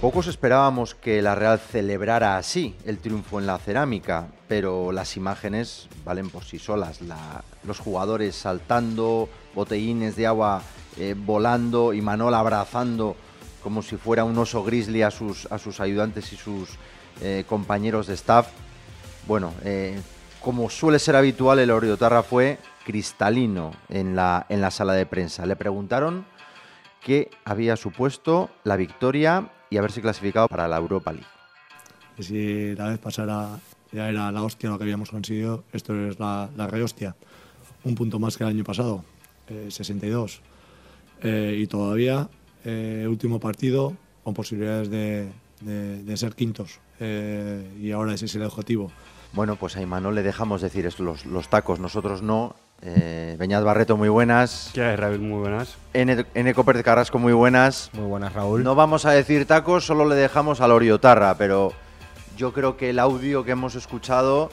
Pocos esperábamos que la Real celebrara así el triunfo en la cerámica, pero las imágenes valen por sí solas. los jugadores saltando, botellines de agua eh, volando y Manol abrazando como si fuera un oso grizzly a sus, a sus ayudantes y sus eh, compañeros de staff. Bueno, eh, como suele ser habitual, el Oriotarra fue cristalino en la, en la sala de prensa. Le preguntaron qué había supuesto la victoria y haberse clasificado para la Europa League. si la vez pasara ya era la hostia lo que habíamos conseguido, esto es la, la re hostia. Un punto más que el año pasado, 62. Eh, y todavía, eh, último partido, con posibilidades de, de, ser quintos. Eh, y ahora ese es el objetivo. Bueno, pues a Imanol le dejamos decir esto, los, los tacos, nosotros no. Eh, Beñat Barreto, muy buenas. ¿Qué hay, Raúl? Muy buenas. N, N. de Carrasco, muy buenas. Muy buenas, Raúl. No vamos a decir tacos, solo le dejamos al Oriotarra, pero yo creo que el audio que hemos escuchado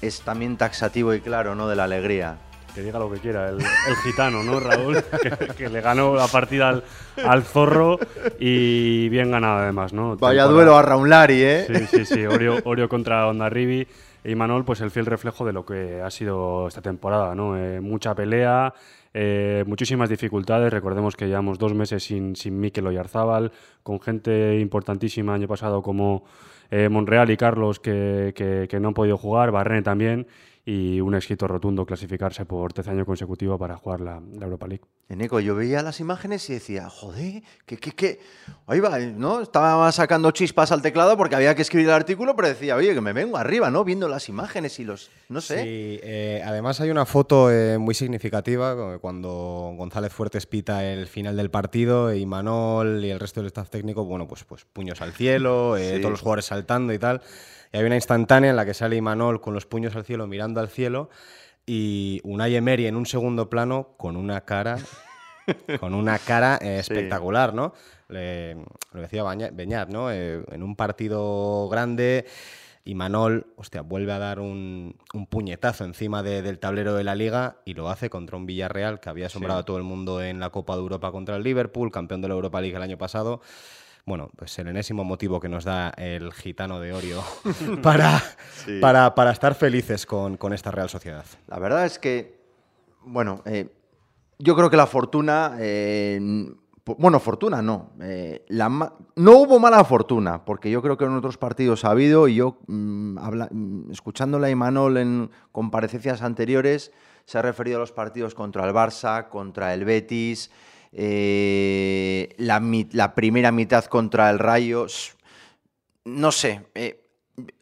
es también taxativo y claro, ¿no? De la alegría. Que diga lo que quiera, el, gitano, ¿no, Raúl? que, le ganó la partida al, zorro y bien ganado además, ¿no? Vaya duelo a Raulari, ¿eh? Sí, sí, sí. Orio, Orio contra Ondarribi y Manol, pues el fiel reflejo de lo que ha sido esta temporada, ¿no? Eh, mucha pelea, eh, muchísimas dificultades. Recordemos que llevamos dos meses sin, sin Mikel Oyarzábal, con gente importantísima año pasado como eh, Monreal y Carlos que, que, no han podido jugar, Barrene también y un éxito rotundo clasificarse por tercer año consecutivo para jugar la, Europa League. Eneco, yo veía las imágenes y decía, joder, que, que, que, ahí va, ¿no? Estaba sacando chispas al teclado porque había que escribir el artículo, pero decía, oye, que me vengo arriba, ¿no? Viendo las imágenes y los, no sé. Sí, eh, además hay una foto eh, muy significativa cuando González Fuertes pita el final del partido y Manol y el resto del staff técnico, bueno, pues, pues puños al cielo, eh, todos los jugadores saltando y tal. Y hay una instantánea en la que sale Imanol con los puños al cielo, mirando al cielo, y Unai Emery en un segundo plano con una cara, con una cara eh, espectacular, ¿no? lo decía Beñat, ¿no? Eh, en un partido grande... Y Manol, hostia, vuelve a dar un, puñetazo encima del tablero de la liga y lo hace contra un Villarreal que había asombrado a todo el mundo en la Copa de Europa contra el Liverpool, campeón de la Europa League el año pasado bueno, pues el enésimo motivo que nos da el gitano de Orio para, para, estar felices con, esta Real Sociedad. La verdad es que, bueno, eh, yo creo que la fortuna, eh, bueno, fortuna no, eh, no hubo mala fortuna, porque yo creo que en otros partidos ha habido, y yo, mm, mm, escuchándole a Imanol en comparecencias anteriores, se ha referido a los partidos contra el Barça, contra el Betis, eh, la, primera mitad contra el Rayo, no sé, eh,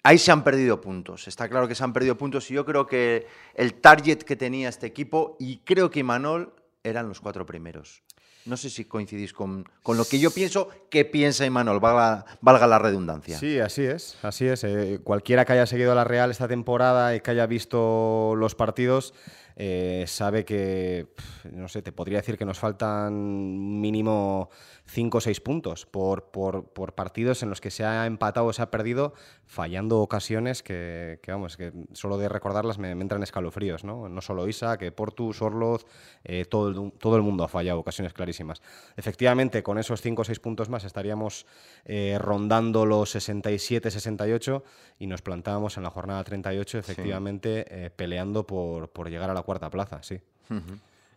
ahí se han perdido puntos, está claro que se han perdido puntos y yo creo que el target que tenía este equipo y creo que Imanol eran los cuatro primeros. No sé si coincidís con, lo que yo pienso que piensa Imanol, valga, valga la redundancia. Sí, así es, así es. Eh, cualquiera que haya seguido a la Real esta temporada y que haya visto los partidos eh, sabe que, no sé, te podría decir que nos faltan mínimo 5 o 6 puntos por, por, por, partidos en los que se ha empatado o se ha perdido, fallando ocasiones que, que vamos, que solo de recordarlas me, entran escalofríos, ¿no? No solo Isa, que Portu, Sorloz, eh, todo, el, todo el mundo ha fallado ocasiones clarísimas. Efectivamente, con esos 5 o 6 puntos más estaríamos eh, rondando los 67, 68 y nos plantábamos en la jornada 38, efectivamente, peleando por, por llegar a la cuarta plaza, sí.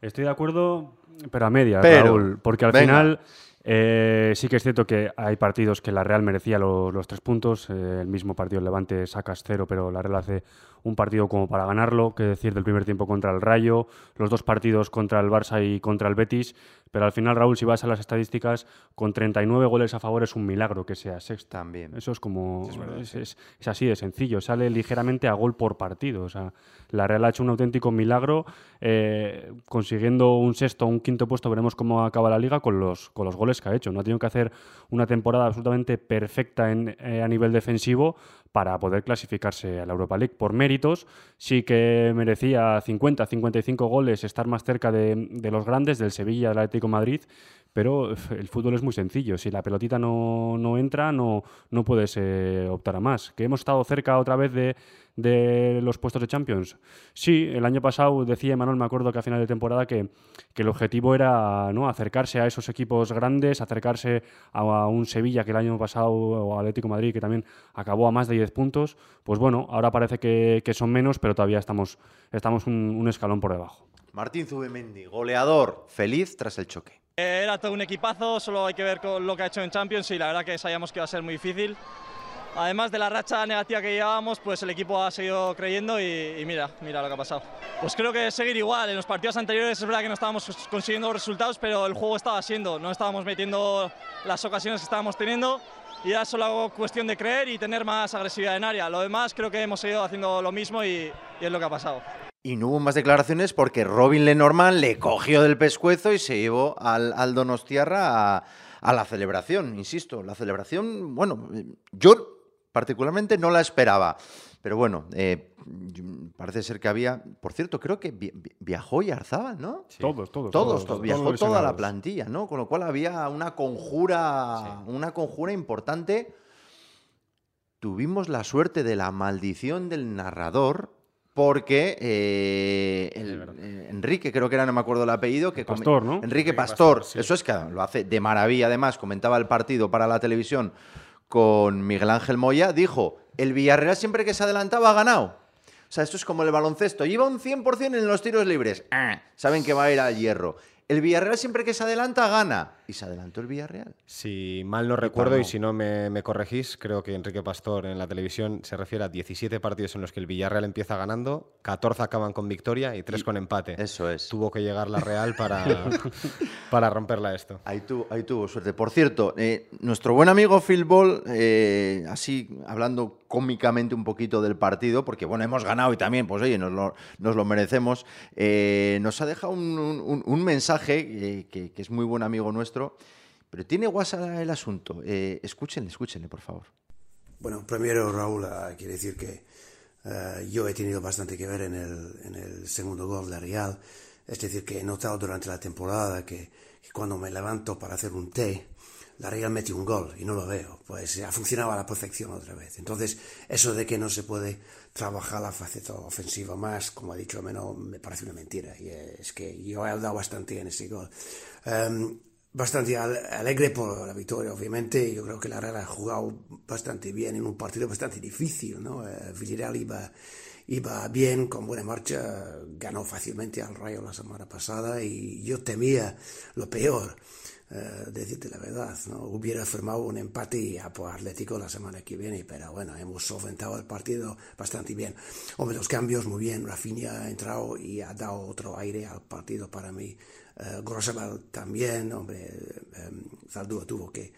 Estoy de acuerdo, pero a media, Raúl, porque al final eh, sí que es cierto que hay partidos que la Real merecía los tres puntos. Eh, el mismo partido el Levante sacas cero, pero la Real hace un partido como para ganarlo, que decir del primer tiempo contra el Rayo, los dos partidos contra el Barça y contra el Betis. Pero al final, Raúl, si vas a las estadísticas, con 39 goles a favor es un milagro que sea sexta. También. Eso es como. Es, así de sencillo. Sale ligeramente a gol por partido. O sea, la Real ha hecho un auténtico milagro eh, consiguiendo un sexto o un quinto puesto. Veremos cómo acaba la liga con los, con los goles que ha hecho. No ha tenido que hacer una temporada absolutamente perfecta en, eh, a nivel defensivo para poder clasificarse a la Europa League. Por sí que merecía 50, 55 goles, estar más cerca de, los grandes, del Sevilla, del Atlético Madrid, pero el fútbol es muy sencillo. Si la pelotita no, no entra, no, no puedes eh, optar a más. ¿Que hemos estado cerca otra vez de, de, los puestos de Champions? Sí, el año pasado decía Manuel, me acuerdo que a final de temporada que, que, el objetivo era ¿no? acercarse a esos equipos grandes, acercarse a, un Sevilla que el año pasado, o Atlético Madrid que también acabó a más de 10 puntos. Pues bueno, ahora parece que, que son menos, pero todavía estamos, estamos un, un escalón por debajo. Martín Zubimendi, goleador, feliz tras el choque. Era todo un equipazo, solo hay que ver con lo que ha hecho en Champions y la verdad que sabíamos que iba a ser muy difícil. Además de la racha negativa que llevábamos, pues el equipo ha seguido creyendo y, mira, mira lo que ha pasado. Pues creo que seguir igual. En los partidos anteriores es verdad que no estábamos consiguiendo resultados, pero el juego estaba siendo, no estábamos metiendo las ocasiones que estábamos teniendo y ya solo cuestión de creer y tener más agresividad en área. Lo demás creo que hemos seguido haciendo lo mismo y, y es lo que ha pasado. Y no hubo más declaraciones porque Robin Lenormand le cogió del pescuezo y se llevó al, al Donostiarra a, a, la celebración. Insisto, la celebración, bueno, yo particularmente no la esperaba. Pero bueno, eh, parece ser que había. Por cierto, creo que viajó y Arzabal, ¿no? Sí. Todos, todos, todos, todos. Viajó toda la plantilla, ¿no? Con lo cual había una conjura, sí. una conjura importante. Tuvimos la suerte de la maldición del narrador porque eh, el, eh, Enrique, creo que era, no me acuerdo el apellido, que Pastor, ¿no? Enrique, Enrique Pastor, Pastor sí. eso es que lo hace de maravilla, además, comentaba el partido para la televisión con Miguel Ángel Moya, dijo, el Villarreal siempre que se adelantaba ha ganado. O sea, esto es como el baloncesto, lleva un 100% en los tiros libres, ah, saben que va a ir al hierro. El Villarreal siempre que se adelanta gana. Y se adelantó el Villarreal. Si mal no recuerdo y, y si no me, me, corregís, creo que Enrique Pastor en la televisión se refiere a 17 partidos en los que el Villarreal empieza ganando, 14 acaban con victoria y 3 y con empate. Eso es. Tuvo que llegar la Real para, para romperla esto. Ahí, tu, ahí tuvo suerte. Por cierto, eh, nuestro buen amigo Phil Ball, eh, así hablando cómicamente un poquito del partido, porque bueno, hemos ganado y también, pues oye, nos lo, nos lo merecemos, eh, nos ha dejado un, un, un mensaje eh, que, que, es muy buen amigo nuestro, pero tiene WhatsApp el asunto. Eh, escúchenle, escúchenle, por favor. Bueno, primero, Raúl, uh, quiere decir que uh, yo he tenido bastante que ver en el, en el, segundo gol de Real. Es decir, que he notado durante la temporada que cuando me levanto para hacer un té, la Real mete un gol y no lo veo. Pues ha funcionado a la perfección otra vez. Entonces, eso de que no se puede trabajar la faceta ofensiva más, como ha dicho Menor, me parece una mentira. Y es que yo he dado bastante en ese gol. Um, bastante alegre por la victoria, obviamente. Yo creo que la Real ha jugado bastante bien en un partido bastante difícil, ¿no? Uh, Villarreal iba bien, con buena marcha, ganó fácilmente al Rayo la semana pasada y yo temía lo peor. Uh, decirte la verdad, ¿no? hubiera firmado un empate a por Atlético la semana que viene, pero bueno, hemos solventado el partido bastante bien. Hombre, los cambios muy bien, Rafinha ha entrado y ha dado otro aire al partido para mí. Grosabal también, hombre, um, Zaldúa tuvo que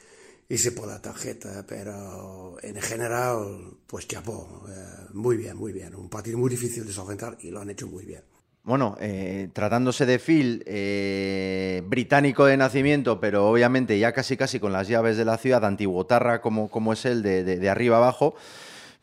irse por la tarjeta, pero en general, pues chapó, uh, muy bien, muy bien. Un partido muy difícil de solventar y lo han hecho muy bien. Bueno, eh, tratándose de Phil, eh, británico de nacimiento, pero obviamente ya casi casi con las llaves de la ciudad, antiguotarra como, como es él, de, de, arriba abajo,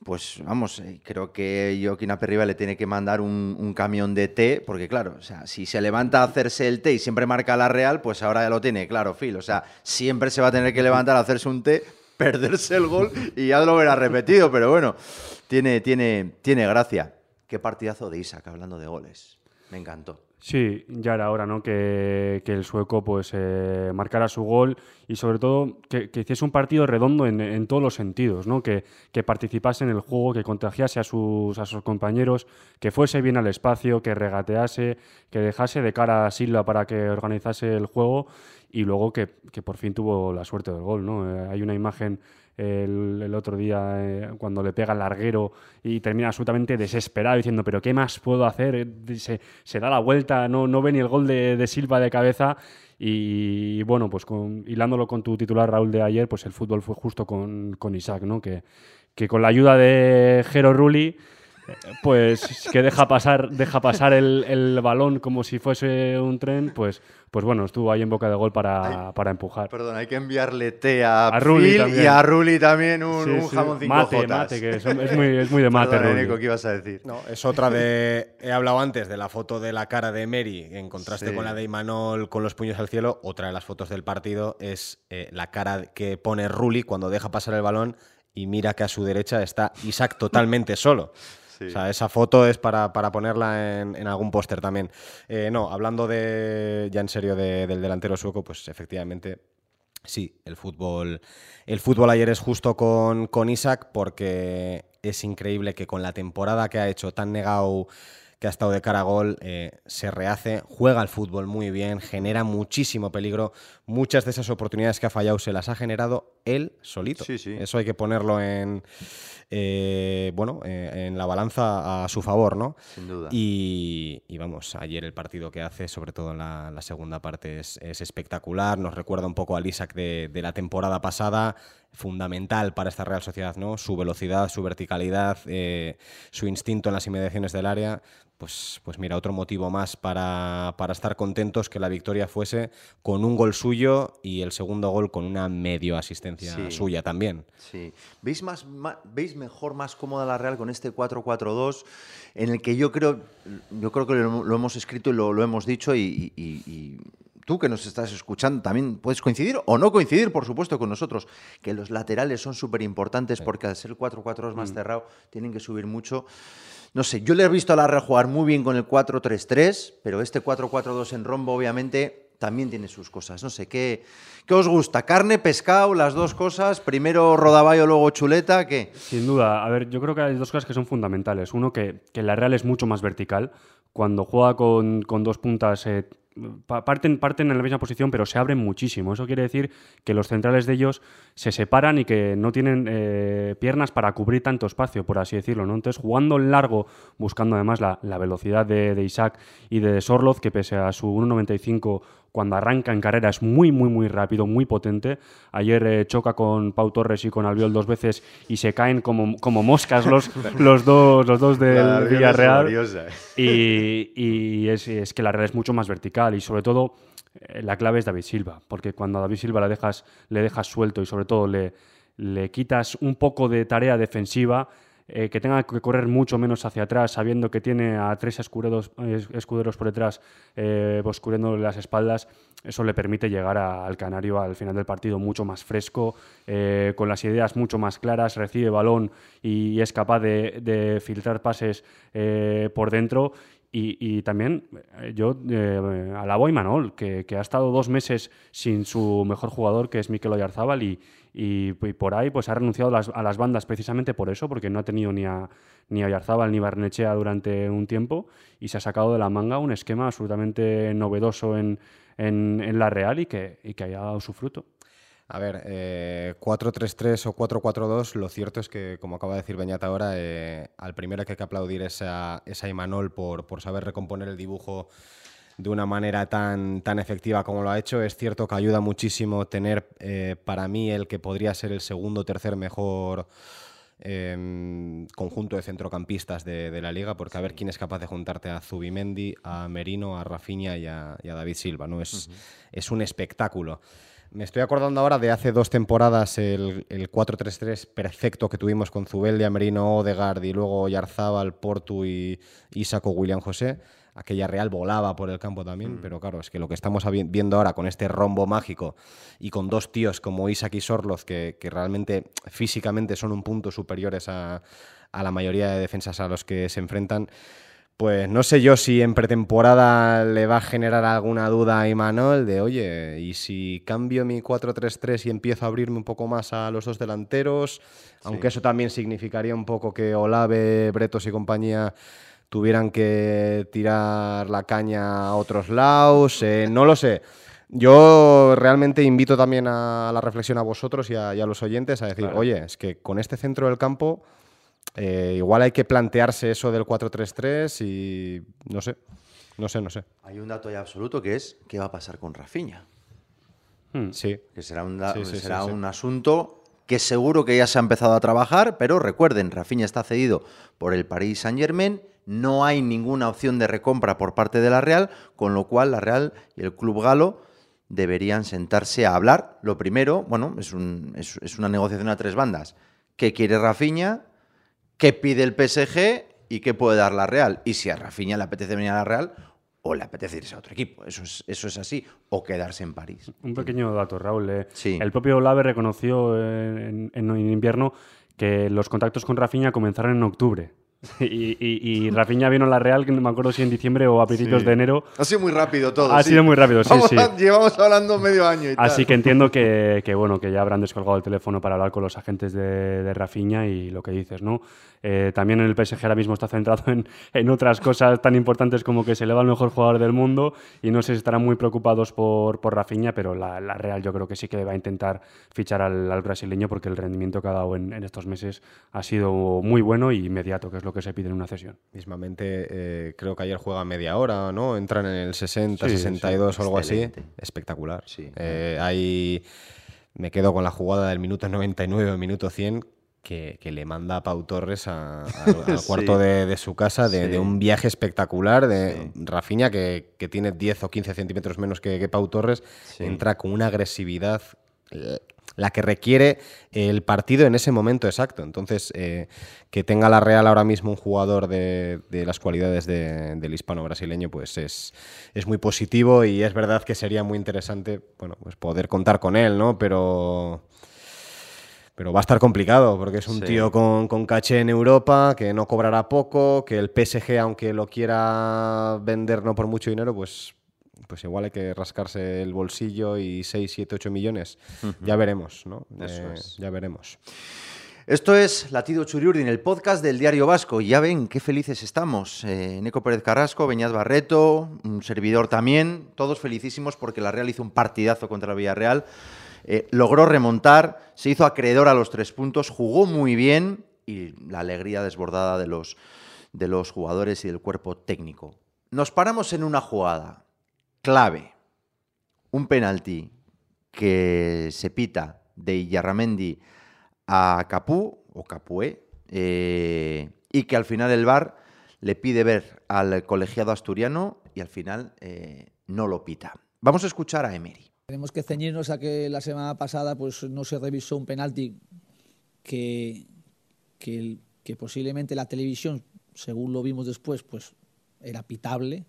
pues vamos, eh, creo que Joaquín Aperriba le tiene que mandar un, un, camión de té, porque claro, o sea, si se levanta a hacerse el té y siempre marca la Real, pues ahora ya lo tiene claro, Phil. O sea, siempre se va a tener que levantar a hacerse un té, perderse el gol y ya lo verá repetido, pero bueno, tiene, tiene, tiene gracia. Qué partidazo de Isaac, hablando de goles. Me encantó. Sí, ya era hora, ¿no? Que, que el sueco pues eh, marcara su gol y sobre todo que, que hiciese un partido redondo en, en, todos los sentidos, ¿no? Que, que participase en el juego, que contagiase a sus, a sus compañeros, que fuese bien al espacio, que regatease, que dejase de cara a Silva para que organizase el juego y luego que, que por fin tuvo la suerte del gol, ¿no? Eh, hay una imagen el, otro día eh, cuando le pega el larguero y termina absolutamente desesperado diciendo pero qué más puedo hacer se, se da la vuelta no, no ve ni el gol de, de Silva de cabeza y, y bueno pues con, hilándolo con tu titular Raúl de ayer pues el fútbol fue justo con, con Isaac no que, que con la ayuda de Jero Rulli pues que deja pasar, deja pasar el, el balón como si fuese un tren, pues, pues bueno, estuvo ahí en boca de gol para, para empujar. Perdón, hay que enviarle té a, A Rulli y a Rulli también un, Sí, un sí. jamón 5 Mate, jotas. mate, que es, es muy, es muy de mate. Perdona, Rulli. Nico, ¿qué ibas a decir? No, es otra de. He hablado antes de la foto de la cara de Mary en contraste Sí. con la de Imanol con los puños al cielo. Otra de las fotos del partido es eh, la cara que pone Rulli cuando deja pasar el balón y mira que a su derecha está Isaac totalmente solo. Sí. O sea, esa foto es para, para ponerla en, en algún póster también. Eh, no, hablando de, ya en serio de- del delantero sueco, pues efectivamente Sí, el fútbol, el fútbol ayer es justo con, con Isaac porque es increíble que con la temporada que ha hecho tan negado que ha estado de cara a gol, eh, se rehace, juega al fútbol muy bien, genera muchísimo peligro. Muchas de esas oportunidades que ha fallado se las ha generado él solito. Sí, sí. Eso hay que ponerlo en, eh, bueno, eh, en la balanza a su favor, ¿no? Sin duda. Y, y vamos, ayer el partido que hace, sobre todo en la, la segunda parte, es, es espectacular. Nos recuerda un poco al Isaac de, de la temporada pasada, fundamental para esta Real Sociedad, ¿no? Su velocidad, su verticalidad, eh, su instinto en las inmediaciones del área. Pues, pues mira, otro motivo más para, para estar contentos que la victoria fuese con un gol suyo y el segundo gol con una medio asistencia Sí. suya también. Sí. ¿Veis, más, ¿Veis mejor, más cómoda la Real con este 4-4-2? En el que yo creo, yo creo que lo, lo hemos escrito y lo, lo hemos dicho y, y- y- y tú que nos estás escuchando también puedes coincidir o no coincidir, por supuesto, con nosotros, que los laterales son súper importantes porque al ser el 4-4-2 más cerrado tienen que subir mucho. No sé, yo le he visto a la Real jugar muy bien con el 4-3-3, pero este 4-4-2 en rombo obviamente también tiene sus cosas. No sé, ¿qué, qué os gusta? ¿Carne, pescado, las dos cosas? Primero rodaballo, luego chuleta, ¿qué? Sin duda. A ver, yo creo que hay dos cosas que son fundamentales. Uno, que, que la Real es mucho más vertical. Cuando juega con, con dos puntas, eh, parten, parten en la misma posición, pero se abren muchísimo. Eso quiere decir que los centrales de ellos se separan y que no tienen eh, piernas para cubrir tanto espacio, por así decirlo. ¿no? Entonces, jugando largo, buscando además la, la velocidad de, de Isaac y de Sorloz, que pese a su 1.95 cuando arranca en carrera es muy, muy, muy rápido, muy potente. Ayer eh, choca con Pau Torres y con Albiol dos veces y se caen como, como moscas los, los, dos, los dos del Villarreal. Y, y es, es que la Real es mucho más vertical y sobre todo eh, la clave es David Silva, porque cuando a David Silva le dejas, le dejas suelto y sobre todo le, le quitas un poco de tarea defensiva, eh, que tenga que correr mucho menos hacia atrás, sabiendo que tiene a tres escuderos, es- escuderos por detrás eh, cubriéndole las espaldas, eso le permite llegar al Canario al final del partido mucho más fresco, eh, con las ideas mucho más claras, recibe balón y es capaz de, de filtrar pases eh, por dentro. Y, también eh, yo eh, alabo a Imanol, que, ha estado dos meses sin su mejor jugador, que es Mikel Oyarzábal, y, por ahí pues ha renunciado a las, a las bandas precisamente por eso, porque no ha tenido ni a, ni a Oyarzábal ni Barnechea durante un tiempo, y se ha sacado de la manga un esquema absolutamente novedoso en, en, en la Real y que, y que haya dado su fruto. A ver, eh, 4-3-3 o 4-4-2, lo cierto es que, como acaba de decir Beñat ahora, eh, al primero que hay que aplaudir es a, es a Imanol por, por saber recomponer el dibujo de una manera tan, tan efectiva como lo ha hecho. Es cierto que ayuda muchísimo tener, eh, para mí, el que podría ser el segundo o tercer mejor eh, conjunto de centrocampistas de, de la liga, porque a ver quién es capaz de juntarte a Zubimendi, a Merino, a Rafinha y a, y a David Silva. ¿no? Es, es un espectáculo. Me estoy acordando ahora de hace dos temporadas el, el 4-3-3 perfecto que tuvimos con Zubeldia, Merino, Odegaard y luego Yarzábal, Portu y Isaco William José. Aquella Real volaba por el campo también, pero claro, es que lo que estamos viendo ahora con este rombo mágico y con dos tíos como Isaac y Sorloz que, que realmente físicamente son un punto superiores a, a la mayoría de defensas a los que se enfrentan, pues no sé yo si en pretemporada le va a generar alguna duda a Imanol de, oye, ¿y si cambio mi 4-3-3 y empiezo a abrirme un poco más a los dos delanteros? Aunque eso también significaría un poco que Olave, Bretos y compañía tuvieran que tirar la caña a otros lados, eh, no lo sé. Yo realmente invito también a la reflexión a vosotros y a, y a los oyentes a decir, oye, es que con este centro del campo eh, igual hay que plantearse eso del 4-3-3 y no sé, no sé, no sé. Hay un dato ya absoluto que es qué va a pasar con Rafinha. Hmm. Sí, Que será un, da- Sí, sí, sí, será sí. un asunto que seguro que ya se ha empezado a trabajar, pero recuerden, Rafinha está cedido por el Paris Saint-Germain, no hay ninguna opción de recompra por parte de la Real, con lo cual la Real y el club galo deberían sentarse a hablar. Lo primero, bueno, es, un- es- es una negociación a tres bandas. ¿Qué quiere Rafinha? ¿Qué pide el PSG? ¿Y qué puede dar la Real? Y si a Rafinha le apetece venir a la Real o le apetece irse a otro equipo. Eso es, eso es así. O quedarse en París. Un pequeño dato, Raúl. eh. Sí. El propio Olave reconoció en, en- en invierno que los contactos con Rafinha comenzaron en octubre. Y, y, y Rafinha vino a la Real, que no me acuerdo si en diciembre o a principios Sí. de enero. Ha sido muy rápido todo. Ha sido muy rápido, sí, Vamos sí. a- llevamos hablando medio año y Así tal. que entiendo que, que, bueno, que ya habrán descolgado el teléfono para hablar con los agentes de, de Rafinha y lo que dices, ¿no? Eh, también el PSG ahora mismo está centrado en, en otras cosas tan importantes como que se eleva el mejor jugador del mundo y no sé si estarán muy preocupados por, por Rafinha, pero la, la Real yo creo que sí que va a intentar fichar al, al brasileño porque el rendimiento que ha dado en, en estos meses ha sido muy bueno y inmediato, que es lo que se pide en una cesión. Mismamente, eh, creo que ayer juega media hora, ¿no? Entran en el 60, Sí, 62 o algo así. Espectacular. Sí. Eh, ahí me quedo con la jugada del minuto 99 o minuto 100 que, que le manda a Pau Torres a- al, al Sí. cuarto de, de su casa de, Sí. de un viaje espectacular de Sí. Rafinha, que, que tiene 10 o 15 centímetros menos que, que Pau Torres, Sí. entra con una agresividad eh, la que requiere el partido en ese momento exacto. Entonces, eh, que tenga la Real ahora mismo un jugador de, de las cualidades de- del hispano brasileño, pues es, es muy positivo y es verdad que sería muy interesante bueno, pues poder contar con él, ¿no? Pero. Pero va a estar complicado porque es un Sí. tío con, con caché en Europa, que no cobrará poco, que el PSG, aunque lo quiera vender no por mucho dinero, pues, pues igual hay que rascarse el bolsillo y 6, 7, 8 millones. Ya veremos, ¿no? Eso Eh, es. Ya veremos. Esto es Latido Churiurdin, el podcast del Diario Vasco. Ya ven qué felices estamos. Eh, Neco Pérez Carrasco, Beñat Barreto, un servidor también. Todos felicísimos porque la Real hizo un partidazo contra el Villarreal. Eh, logró remontar, se hizo acreedor a los tres puntos, jugó muy bien y la alegría desbordada de los, de los jugadores y del cuerpo técnico. Nos paramos en una jugada clave, un penalti que se pita de Yarramendi a Capú o Capué eh, y que al final el VAR le pide ver al colegiado asturiano y al final eh, no lo pita. Vamos a escuchar a Emery. Tenemos que ceñirnos a que la semana pasada pues, no se revisó un penalti que, que, que posiblemente la televisión, según lo vimos después, pues era pitable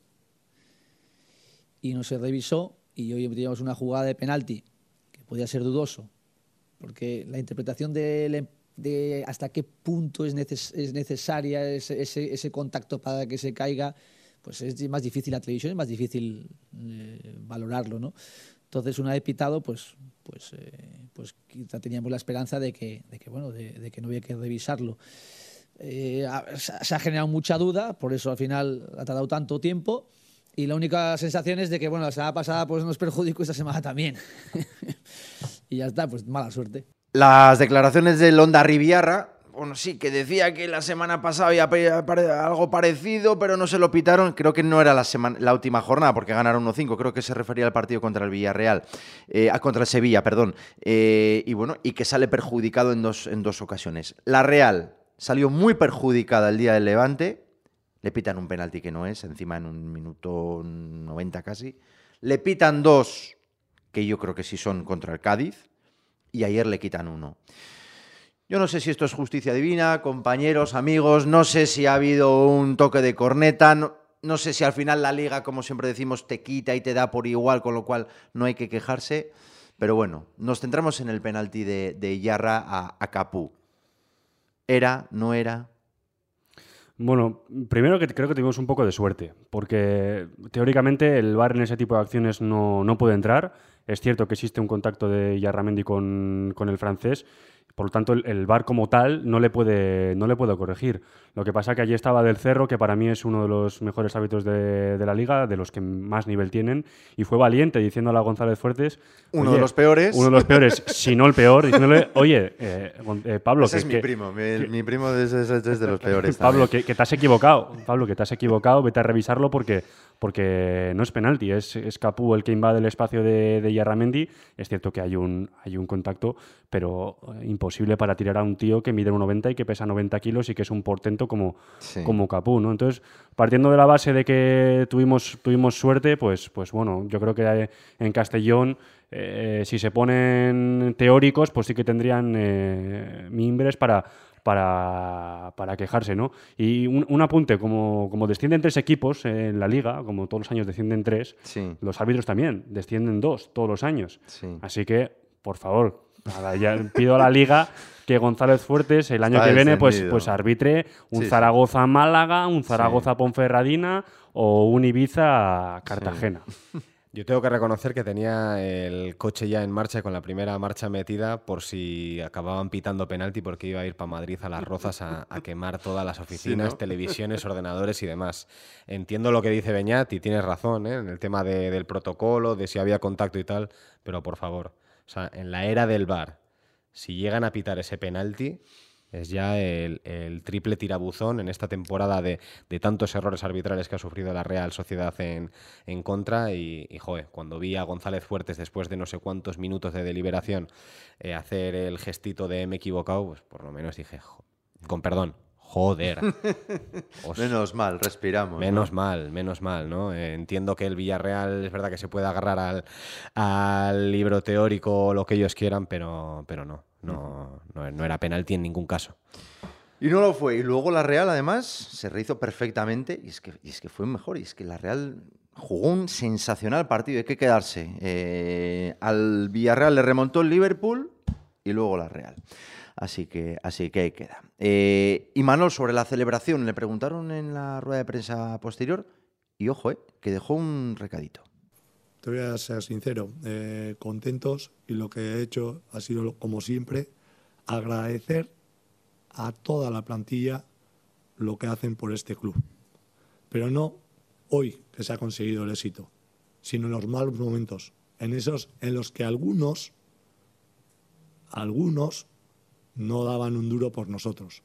y no se revisó y hoy teníamos una jugada de penalti que podía ser dudoso porque la interpretación de, de hasta qué punto es, neces- es necesaria ese, ese- ese contacto para que se caiga, pues es más difícil la televisión, es más difícil eh, valorarlo, ¿no? Entonces, una vez pitado, pues, pues, eh, pues quizá teníamos la esperanza de que, de que, bueno, de, que no había que revisarlo. Eh, se ha- generado mucha duda, por eso al final ha tardado tanto tiempo. Y la única sensación es de que, bueno, la semana pasada pues nos perjudicó esta semana también. y ya está, pues mala suerte. Las declaraciones del Honda Riviarra, bueno, sí, que decía que la semana pasada había algo parecido, pero no se lo pitaron. Creo que no era la última jornada, porque ganaron 1-5. Creo que se refería al partido contra el Villarreal, eh, ah, contra el Sevilla, perdón. Eh, y bueno, y que sale perjudicado en dos, en dos ocasiones. La Real salió muy perjudicada el día del Levante. Le pitan un penalti que no es, encima en un minuto 90 casi. Le pitan dos, que yo creo que sí son contra el Cádiz y ayer le quitan uno. Yo no sé si esto es justicia divina, compañeros, amigos, no sé si ha habido un toque de corneta, no, sé si al final la liga, como siempre decimos, te quita y te da por igual, con lo cual no hay que quejarse. Pero bueno, nos centramos en el penalti de, de Yarra a, a Capú. ¿Era? ¿No era? Bueno, primero que creo que tuvimos un poco de suerte, porque teóricamente el VAR en ese tipo de acciones no, no puede entrar. Es cierto que existe un contacto de Yarramendi con, con el francés, por lo tanto el, el VAR como tal no le, puede, no le puede corregir. Lo que pasa que allí estaba Del Cerro, que para mí es uno de los mejores árbitros de, de la liga, de los que más nivel tienen, y fue valiente diciéndole a González Fuertes... Uno "Oye, de los peores. Uno de los peores, si no el peor, diciéndole, oye, eh, eh, Pablo... Ese que- es mi que- primo, mi, mi primo es, es- es de los peores. Pablo, que, que te has equivocado. Pablo, que te has equivocado, vete a revisarlo porque, porque no es penalti, es, es Capú el que invade el espacio de, de Yarramendi. Es cierto que hay un, hay un contacto, pero eh, imposible para tirar a un tío que mide 1,90 y que pesa 90 kilos y que es un portento como, Sí. como Capú, ¿no? Entonces, partiendo de la base de que tuvimos, tuvimos suerte, pues, pues bueno, yo creo que eh, en Castellón, eh, si se ponen teóricos, pues sí que tendrían eh, mimbres para, para, para quejarse, ¿no? Y un, un apunte, como, como descienden tres equipos en la liga, como todos los años descienden tres, Sí. los árbitros también descienden dos todos los años. Sí. Así que, por favor, nada, ya pido a la liga que González Fuertes el año Está que viene pues, pues arbitre un Sí, sí. Zaragoza-Málaga, un Zaragoza-Ponferradina o un Ibiza-Cartagena. Yo tengo que reconocer que tenía el coche ya en marcha con la primera marcha metida por si acababan pitando penalti porque iba a ir para Madrid a las rozas a, a quemar todas las oficinas, ¿no? televisiones, ordenadores y demás. Entiendo lo que dice Beñat y tienes razón ¿eh? en el tema de- del protocolo, de si había contacto y tal, pero por favor, o sea, en la era del bar, si llegan a pitar ese penalti, es ya el, triple tirabuzón en esta temporada de, tantos errores arbitrales que ha sufrido la Real Sociedad en, en contra. Y, y, cuando vi a González Fuertes después de no sé cuántos minutos de deliberación eh, hacer el gestito de me he equivocado, pues por lo menos dije, "Jo- con perdón, joder. Os- Menos mal, respiramos. ¿no? Menos mal, menos mal, ¿no? Eh, entiendo que el Villarreal es verdad que se puede agarrar al, al libro teórico o lo que ellos quieran, pero, pero no, no, no, no era penalti en ningún caso. Y no lo fue. Y luego la Real, además, se rehizo perfectamente. Y es que, y es que fue mejor. Y es que la Real jugó un sensacional partido. Hay que quedarse. Eh, al Villarreal le remontó el Liverpool y luego la Real. Así que, así que ahí queda. Eh, y Manol, sobre la celebración, le preguntaron en la rueda de prensa posterior. Y ojo, eh, que dejó un recadito. Te voy a ser sincero, eh, contentos y lo que he hecho ha sido, como siempre, agradecer a toda la plantilla lo que hacen por este club. Pero no hoy que se ha conseguido el éxito, sino en los malos momentos, en esos en los que algunos, algunos no daban un duro por nosotros.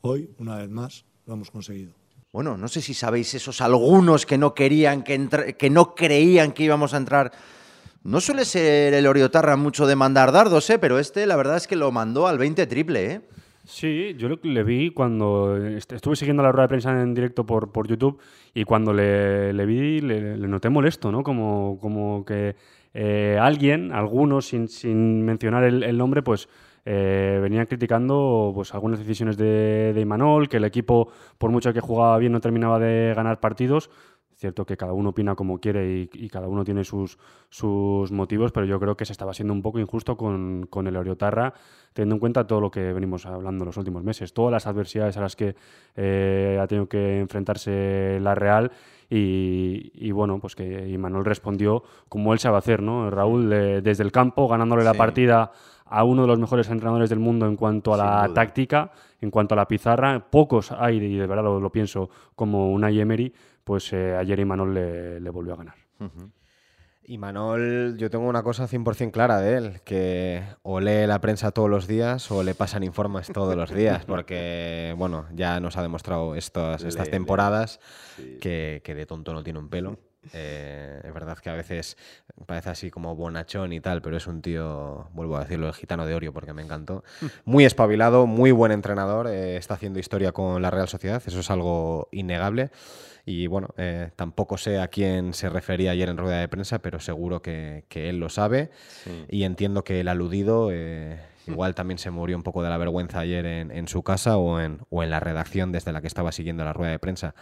Hoy, una vez más, lo hemos conseguido. Bueno, no sé si sabéis esos algunos que no querían que que no creían que íbamos a entrar. No suele ser el Oriotarra mucho de mandar dardos, ¿eh? pero este la verdad es que lo mandó al 20 triple. ¿eh? Sí, yo lo que le vi cuando est- estuve siguiendo la rueda de prensa en directo por, por YouTube y cuando le, le vi le, le noté molesto, ¿no? Como, como que eh, alguien, algunos, sin, sin mencionar el, el nombre, pues eh, venían criticando pues, algunas decisiones de, de Imanol, que el equipo, por mucho que jugaba bien, no terminaba de ganar partidos. Cierto que cada uno opina como quiere y, y cada uno tiene sus, sus motivos, pero yo creo que se estaba siendo un poco injusto con, con el Oriotarra, teniendo en cuenta todo lo que venimos hablando en los últimos meses, todas las adversidades a las que eh, ha tenido que enfrentarse la Real y, y bueno, pues que Imanol respondió como él sabe hacer, ¿no? Raúl, de- desde el campo, ganándole la Sí. partida a uno de los mejores entrenadores del mundo en cuanto a Sin la duda. táctica, en cuanto a la pizarra. Pocos hay, y de verdad lo, lo pienso, como Unai Emery, pues eh, ayer Imanol le, le volvió a ganar. Y Manol, yo tengo una cosa 100% clara de él, que o lee la prensa todos los días o le pasan informes todos los días, porque, bueno, ya nos ha demostrado estas, estas Lee, temporadas que, que de tonto no tiene un pelo. Eh, es verdad que a veces parece así como bonachón y tal, pero es un tío, vuelvo a decirlo, el gitano de Orio porque me encantó. Muy espabilado, muy buen entrenador, eh, está haciendo historia con la Real Sociedad, eso es algo innegable. Y bueno, eh, tampoco sé a quién se refería ayer en rueda de prensa, pero seguro que, que él lo sabe. Y entiendo que el aludido igual también se murió un poco de la vergüenza ayer en, en su casa o en, o en la redacción desde la que estaba siguiendo la rueda de prensa.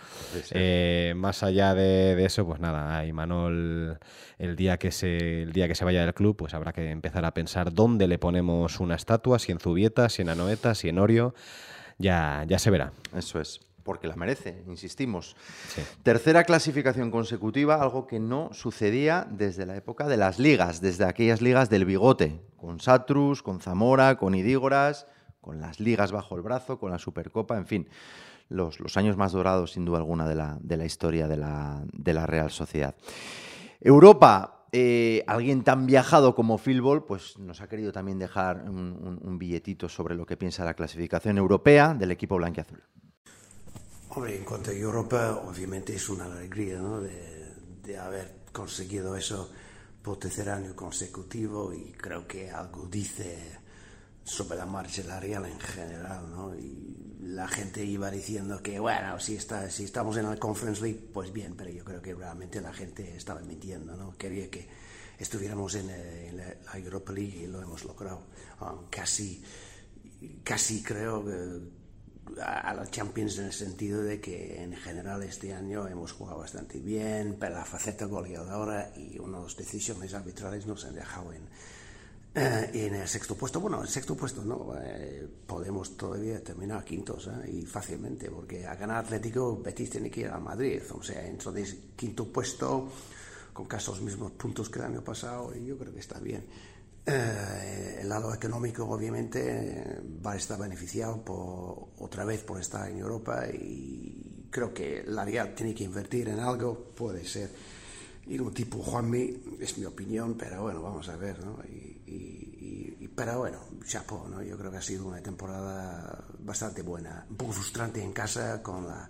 Eh, más allá de, de eso, pues nada, a Imanol el día que se el día que se vaya del club, pues habrá que empezar a pensar dónde le ponemos una estatua, si en Zubieta, si en Anoeta, si en Orio, ya, ya se verá. Eso es, porque la merece, insistimos. Sí. Tercera clasificación consecutiva, algo que no sucedía desde la época de las ligas, desde aquellas ligas del bigote, con Satrus, con Zamora, con Idígoras, con las ligas bajo el brazo, con la Supercopa, en fin, los, los años más dorados, sin duda alguna, de la, de la historia de la, de la Real Sociedad. Europa, eh, alguien tan viajado como Philball, pues nos ha querido también dejar un, un- un billetito sobre lo que piensa la clasificación europea del equipo blanquiazul. Hombre, en cuanto a Europa, obviamente es una alegría, ¿no? De, de haber conseguido eso por tercer año consecutivo y creo que algo dice sobre la marcha salarial en general, ¿no? Y la gente iba diciendo que, bueno, si, está, si estamos en la Conference League, pues bien, pero yo creo que realmente la gente estaba mintiendo, ¿no? Quería que estuviéramos en, eh, en la Europa League y lo hemos logrado. Casi, casi creo que a la Champions en el sentido de que en general este año hemos jugado bastante bien, pero la faceta goleadora y unas decisiones arbitrales nos han dejado en, eh, en el sexto puesto. Bueno, el sexto puesto no, eh, podemos todavía terminar quintos eh, y fácilmente, porque a ganar Atlético Betis tiene que ir a Madrid, o sea, entonces quinto puesto con casi los mismos puntos que el año pasado y yo creo que está bien. Eh, el lado económico obviamente va a estar beneficiado por, otra vez por estar en Europa y creo que la Real tiene que invertir en algo, puede ser ir un tipo Juanmi, es mi opinión, pero bueno, vamos a ver, ¿no? Y, pero bueno, chapo, ¿no? Yo creo que ha sido una temporada bastante buena, un poco frustrante en casa con la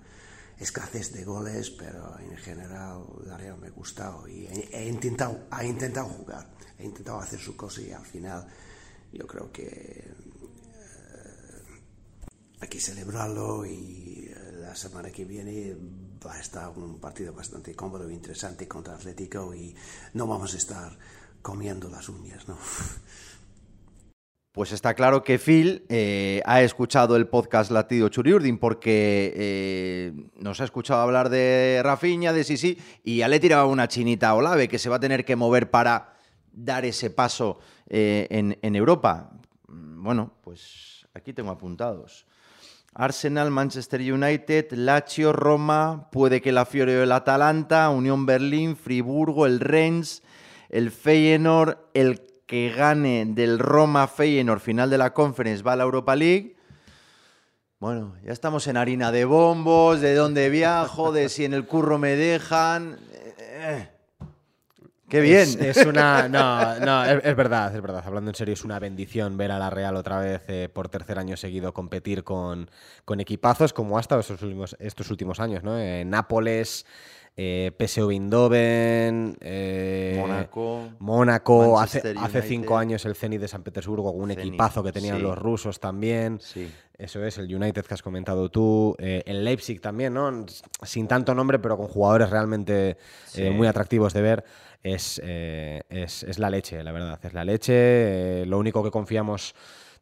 escasez de goles, pero en general la Real me ha gustado y he, he intentado, ha intentado jugar he intentado hacer su cosa y al final yo creo que eh, hay que celebrarlo y eh, la semana que viene va a estar un partido bastante cómodo e interesante contra Atlético y no vamos a estar comiendo las uñas, ¿no? Pues está claro que Phil eh, ha escuchado el podcast Latido Churiurdin porque eh, nos ha escuchado hablar de Rafinha, de Sisi, y ya le tiraba una chinita a Olave que se va a tener que mover para dar ese paso eh, en, en, Europa? Bueno, pues aquí tengo apuntados. Arsenal, Manchester United, Lazio, Roma, puede que la Fiore o el Atalanta, Unión Berlín, Friburgo, el Rennes, el Feyenoord, el que gane del Roma Feyenoord final de la Conference va a la Europa League. Bueno, ya estamos en harina de bombos, de dónde viajo, de si en el curro me dejan. Eh, ¡Qué bien! Es, es una. No, no es, es, verdad, es verdad. Hablando en serio, es una bendición ver a la Real otra vez eh, por tercer año seguido competir con, con equipazos como ha estado estos últimos, estos últimos años, ¿no? Eh, Nápoles. Eh, PSV Eindhoven, eh, Mónaco, Mónaco hace, hace, cinco años el Zenit de San Petersburgo, un Zenit, equipazo que tenían sí. los rusos también. Sí. Eso es, el United que has comentado tú, eh, el Leipzig también, ¿no? Sin tanto nombre, pero con jugadores realmente sí. muy atractivos de ver. Es, es, es, la leche, la verdad, es la leche. lo único que confiamos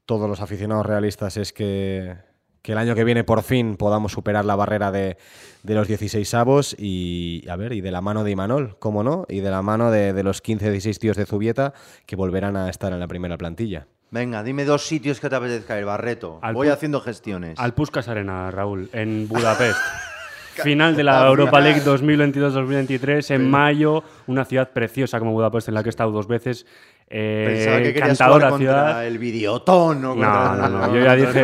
todos los aficionados realistas es que que el año que viene por fin podamos superar la barrera de, de los 16 avos y a ver, y de la mano de Imanol, cómo no, y de la mano de, de los 15-16 tíos de Zubieta que volverán a estar en la primera plantilla. Venga, dime dos sitios que te apetezca ir, Barreto. Al Voy haciendo gestiones. Al Puskas Arena, Raúl, en Budapest. Final de la Europa League 2022-2023 en mayo, una ciudad preciosa como Budapest en la que he estado dos veces. Eh, Pensaba que ciudad. el videotón No, contra no, no. Yo ya dije,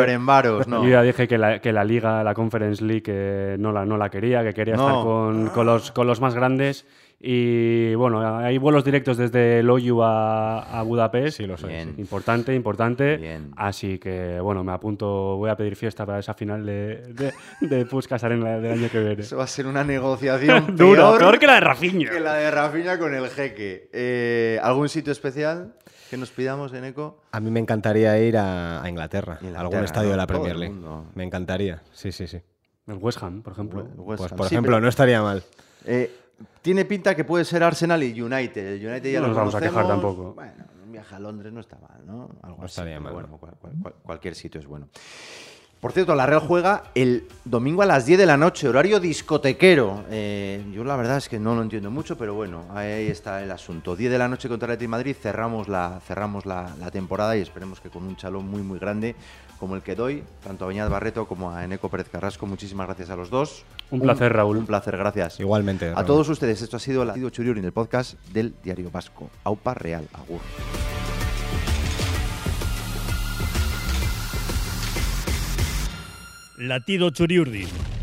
no. yo ya dije que, la, que la Liga, la Conference League, eh, no, la, no la quería, que quería No. estar con, con los, con los más grandes. Y bueno, hay vuelos directos desde Loyu a, a Budapest. Sí, lo sé. Bien. Importante, importante. Bien. Así que bueno, me apunto, voy a pedir fiesta para esa final de, de, de Puskás Arena del año que viene. Eso va a ser una negociación Duro, peor, peor que la de Rafinha. que la de Rafinha con el jeque. Eh, ¿Algún sitio especial que nos pidamos en ECO? A mí me encantaría ir a, a Inglaterra, Inglaterra, a algún estadio de la Premier League. Me encantaría, sí, sí, sí. El West Ham, por ejemplo. West Pues Ham. por Sí, ejemplo, pero- no estaría mal. Eh, tiene pinta que puede ser Arsenal y United. El United ya No nos vamos a quejar tampoco. Bueno, un viaje a Londres no está mal, ¿no? Algo No así, estaría pero mal, Bueno, no. cual- cual- cual- cualquier sitio es bueno. Por cierto, la Real juega el domingo a las 10 de la noche, horario discotequero. Eh, yo la verdad es que no lo entiendo mucho, pero bueno, ahí está el asunto. 10 de la noche contra el Atlético de Madrid, cerramos la, cerramos la, la temporada y esperemos que con un chalón muy, muy grande como el que doy, tanto a Beñat Barreto como a Eneco Pérez Carrasco. Muchísimas gracias a los dos. Un placer, Raúl. Un placer, gracias. Igualmente. A todos ustedes, esto ha sido la Latido Churiurin, el podcast del Diario Vasco. Aupa Real, Agur. Latido Churiurdin.